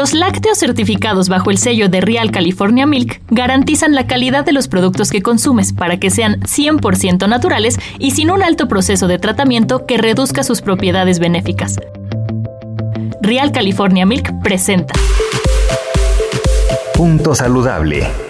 Los lácteos certificados bajo el sello de Real California Milk garantizan la calidad de los productos que consumes para que sean 100% naturales y sin un alto proceso de tratamiento que reduzca sus propiedades benéficas. Real California Milk presenta. Punto saludable.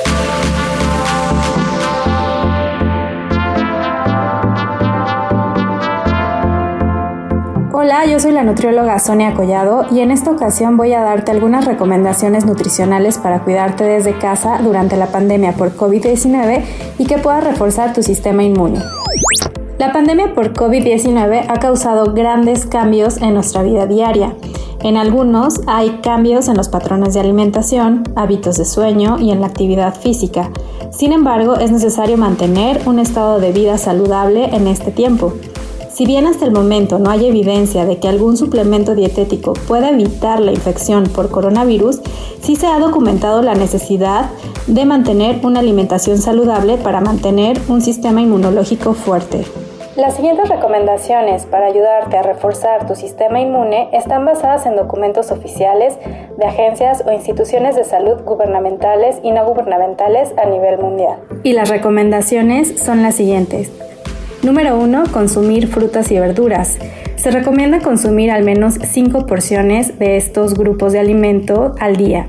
Hola, yo soy la nutrióloga Sonia Collado y en esta ocasión voy a darte algunas recomendaciones nutricionales para cuidarte desde casa durante la pandemia por COVID-19 y que puedas reforzar tu sistema inmune. La pandemia por COVID-19 ha causado grandes cambios en nuestra vida diaria. En algunos hay cambios en los patrones de alimentación, hábitos de sueño y en la actividad física. Sin embargo, es necesario mantener un estado de vida saludable en este tiempo. Si bien hasta el momento no hay evidencia de que algún suplemento dietético pueda evitar la infección por coronavirus, sí se ha documentado la necesidad de mantener una alimentación saludable para mantener un sistema inmunológico fuerte. Las siguientes recomendaciones para ayudarte a reforzar tu sistema inmune están basadas en documentos oficiales de agencias o instituciones de salud gubernamentales y no gubernamentales a nivel mundial. Y las recomendaciones son las siguientes. Número 1. Consumir frutas y verduras. Se recomienda consumir al menos 5 porciones de estos grupos de alimento al día.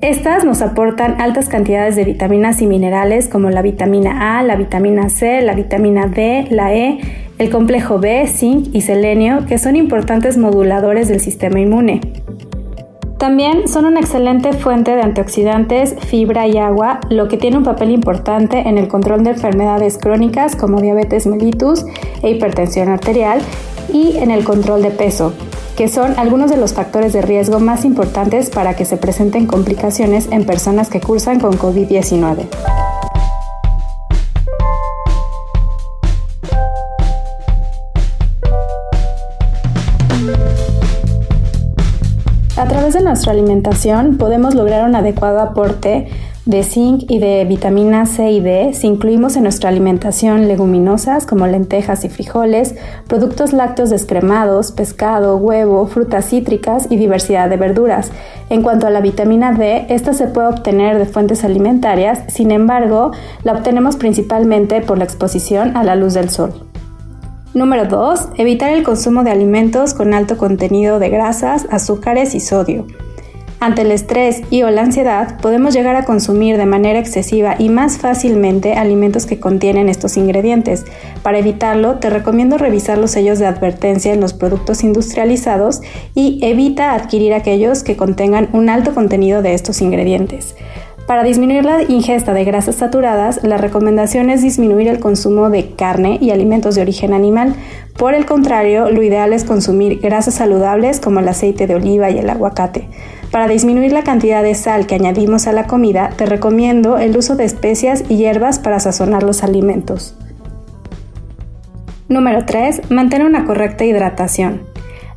Estas nos aportan altas cantidades de vitaminas y minerales como la vitamina A, la vitamina C, la vitamina D, la E, el complejo B, zinc y selenio, que son importantes moduladores del sistema inmune. También son una excelente fuente de antioxidantes, fibra y agua, lo que tiene un papel importante en el control de enfermedades crónicas como diabetes mellitus e hipertensión arterial y en el control de peso, que son algunos de los factores de riesgo más importantes para que se presenten complicaciones en personas que cursan con COVID-19. A través de nuestra alimentación podemos lograr un adecuado aporte de zinc y de vitamina C y D si incluimos en nuestra alimentación leguminosas como lentejas y frijoles, productos lácteos descremados, pescado, huevo, frutas cítricas y diversidad de verduras. En cuanto a la vitamina D, esta se puede obtener de fuentes alimentarias, sin embargo, la obtenemos principalmente por la exposición a la luz del sol. Número 2. Evitar el consumo de alimentos con alto contenido de grasas, azúcares y sodio. Ante el estrés y o la ansiedad, podemos llegar a consumir de manera excesiva y más fácilmente alimentos que contienen estos ingredientes. Para evitarlo, te recomiendo revisar los sellos de advertencia en los productos industrializados y evita adquirir aquellos que contengan un alto contenido de estos ingredientes. Para disminuir la ingesta de grasas saturadas, la recomendación es disminuir el consumo de carne y alimentos de origen animal. Por el contrario, lo ideal es consumir grasas saludables como el aceite de oliva y el aguacate. Para disminuir la cantidad de sal que añadimos a la comida, te recomiendo el uso de especias y hierbas para sazonar los alimentos. Número 3. Mantén una correcta hidratación.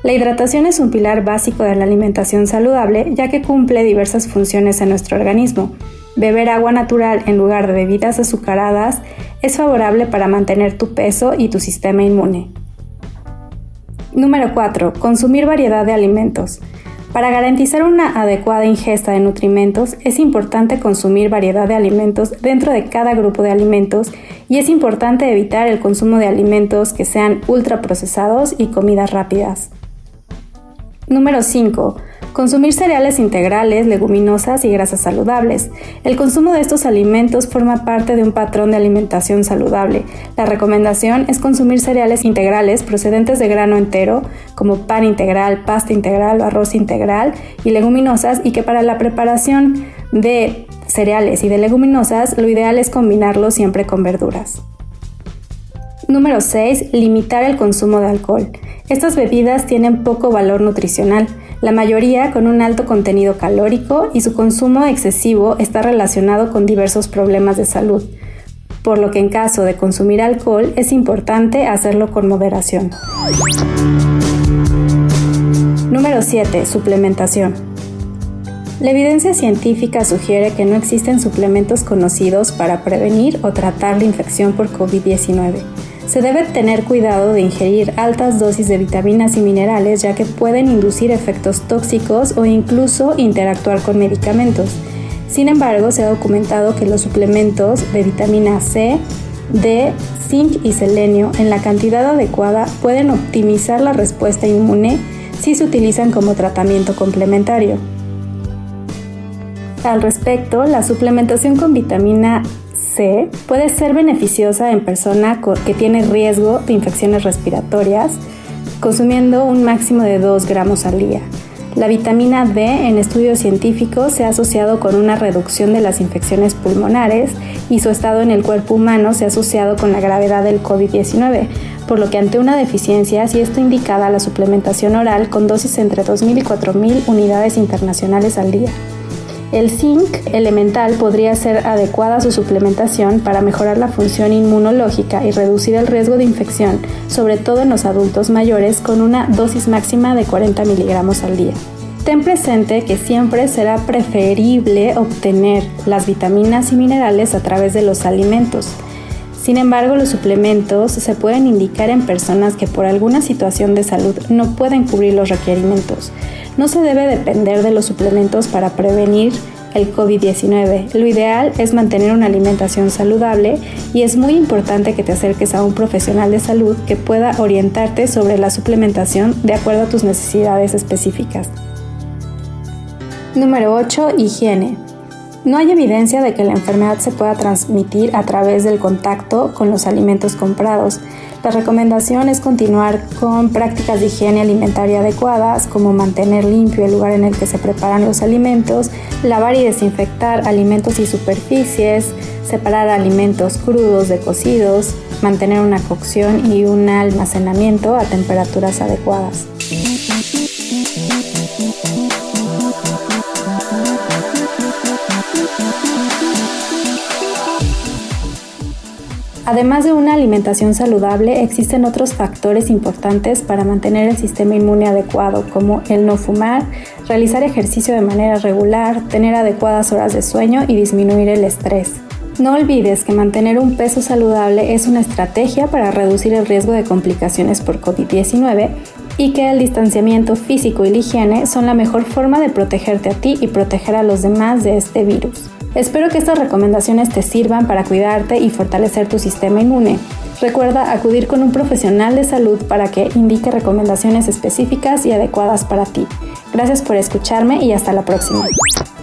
La hidratación es un pilar básico de la alimentación saludable ya que cumple diversas funciones en nuestro organismo. Beber agua natural en lugar de bebidas azucaradas es favorable para mantener tu peso y tu sistema inmune. Número 4. Consumir variedad de alimentos. Para garantizar una adecuada ingesta de nutrimentos es importante consumir variedad de alimentos dentro de cada grupo de alimentos y es importante evitar el consumo de alimentos que sean ultraprocesados y comidas rápidas. Número 5. Consumir cereales integrales, leguminosas y grasas saludables. El consumo de estos alimentos forma parte de un patrón de alimentación saludable. La recomendación es consumir cereales integrales procedentes de grano entero, como pan integral, pasta integral o arroz integral, y leguminosas, y que para la preparación de cereales y de leguminosas, lo ideal es combinarlo siempre con verduras. Número 6. Limitar el consumo de alcohol. Estas bebidas tienen poco valor nutricional, la mayoría con un alto contenido calórico y su consumo excesivo está relacionado con diversos problemas de salud, por lo que en caso de consumir alcohol es importante hacerlo con moderación. Número 7. Suplementación. La evidencia científica sugiere que no existen suplementos conocidos para prevenir o tratar la infección por COVID-19 se debe tener cuidado de ingerir altas dosis de vitaminas y minerales ya que pueden inducir efectos tóxicos o incluso interactuar con medicamentos. Sin embargo, se ha documentado que los suplementos de vitamina C, D, zinc y selenio en la cantidad adecuada pueden optimizar la respuesta inmune si se utilizan como tratamiento complementario. Al respecto, la suplementación con vitamina Puede ser beneficiosa en persona que tiene riesgo de infecciones respiratorias, consumiendo un máximo de 2 gramos al día. La vitamina D en estudios científicos se ha asociado con una reducción de las infecciones pulmonares y su estado en el cuerpo humano se ha asociado con la gravedad del COVID-19, por lo que ante una deficiencia sí está indicada la suplementación oral con dosis entre 2.000 y 4.000 unidades internacionales al día. El zinc elemental podría ser adecuada su suplementación para mejorar la función inmunológica y reducir el riesgo de infección, sobre todo en los adultos mayores, con una dosis máxima de 40 miligramos al día. Ten presente que siempre será preferible obtener las vitaminas y minerales a través de los alimentos. Sin embargo, los suplementos se pueden indicar en personas que por alguna situación de salud no pueden cubrir los requerimientos. No se debe depender de los suplementos para prevenir el COVID-19. Lo ideal es mantener una alimentación saludable y es muy importante que te acerques a un profesional de salud que pueda orientarte sobre la suplementación de acuerdo a tus necesidades específicas. Número 8. Higiene. No hay evidencia de que la enfermedad se pueda transmitir a través del contacto con los alimentos comprados. La recomendación es continuar con prácticas de higiene alimentaria adecuadas, como mantener limpio el lugar en el que se preparan los alimentos, lavar y desinfectar alimentos y superficies, separar alimentos crudos de cocidos, mantener una cocción y un almacenamiento a temperaturas adecuadas. Además de una alimentación saludable, existen otros factores importantes para mantener el sistema inmune adecuado, como el no fumar, realizar ejercicio de manera regular, tener adecuadas horas de sueño y disminuir el estrés. No olvides que mantener un peso saludable es una estrategia para reducir el riesgo de complicaciones por COVID-19 y que el distanciamiento físico y la higiene son la mejor forma de protegerte a ti y proteger a los demás de este virus. Espero que estas recomendaciones te sirvan para cuidarte y fortalecer tu sistema inmune. Recuerda acudir con un profesional de salud para que indique recomendaciones específicas y adecuadas para ti. Gracias por escucharme y hasta la próxima.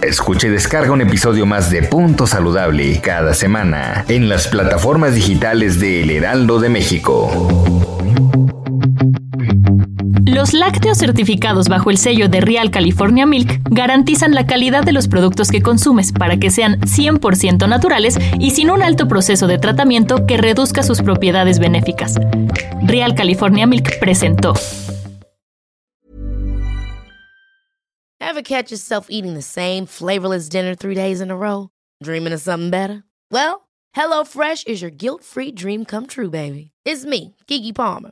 Escuche y descarga un episodio más de Punto Saludable cada semana en las plataformas digitales de El Heraldo de México. Los lácteos certificados bajo el sello de Real California Milk garantizan la calidad de los productos que consumes para que sean 100% naturales y sin un alto proceso de tratamiento que reduzca sus propiedades benéficas. Real California Milk presentó. Ever catch yourself eating the same flavorless dinner three days in a row? Dreaming of something better? Well, HelloFresh is your guilt-free dream come true, baby. It's me, Kiki Palmer.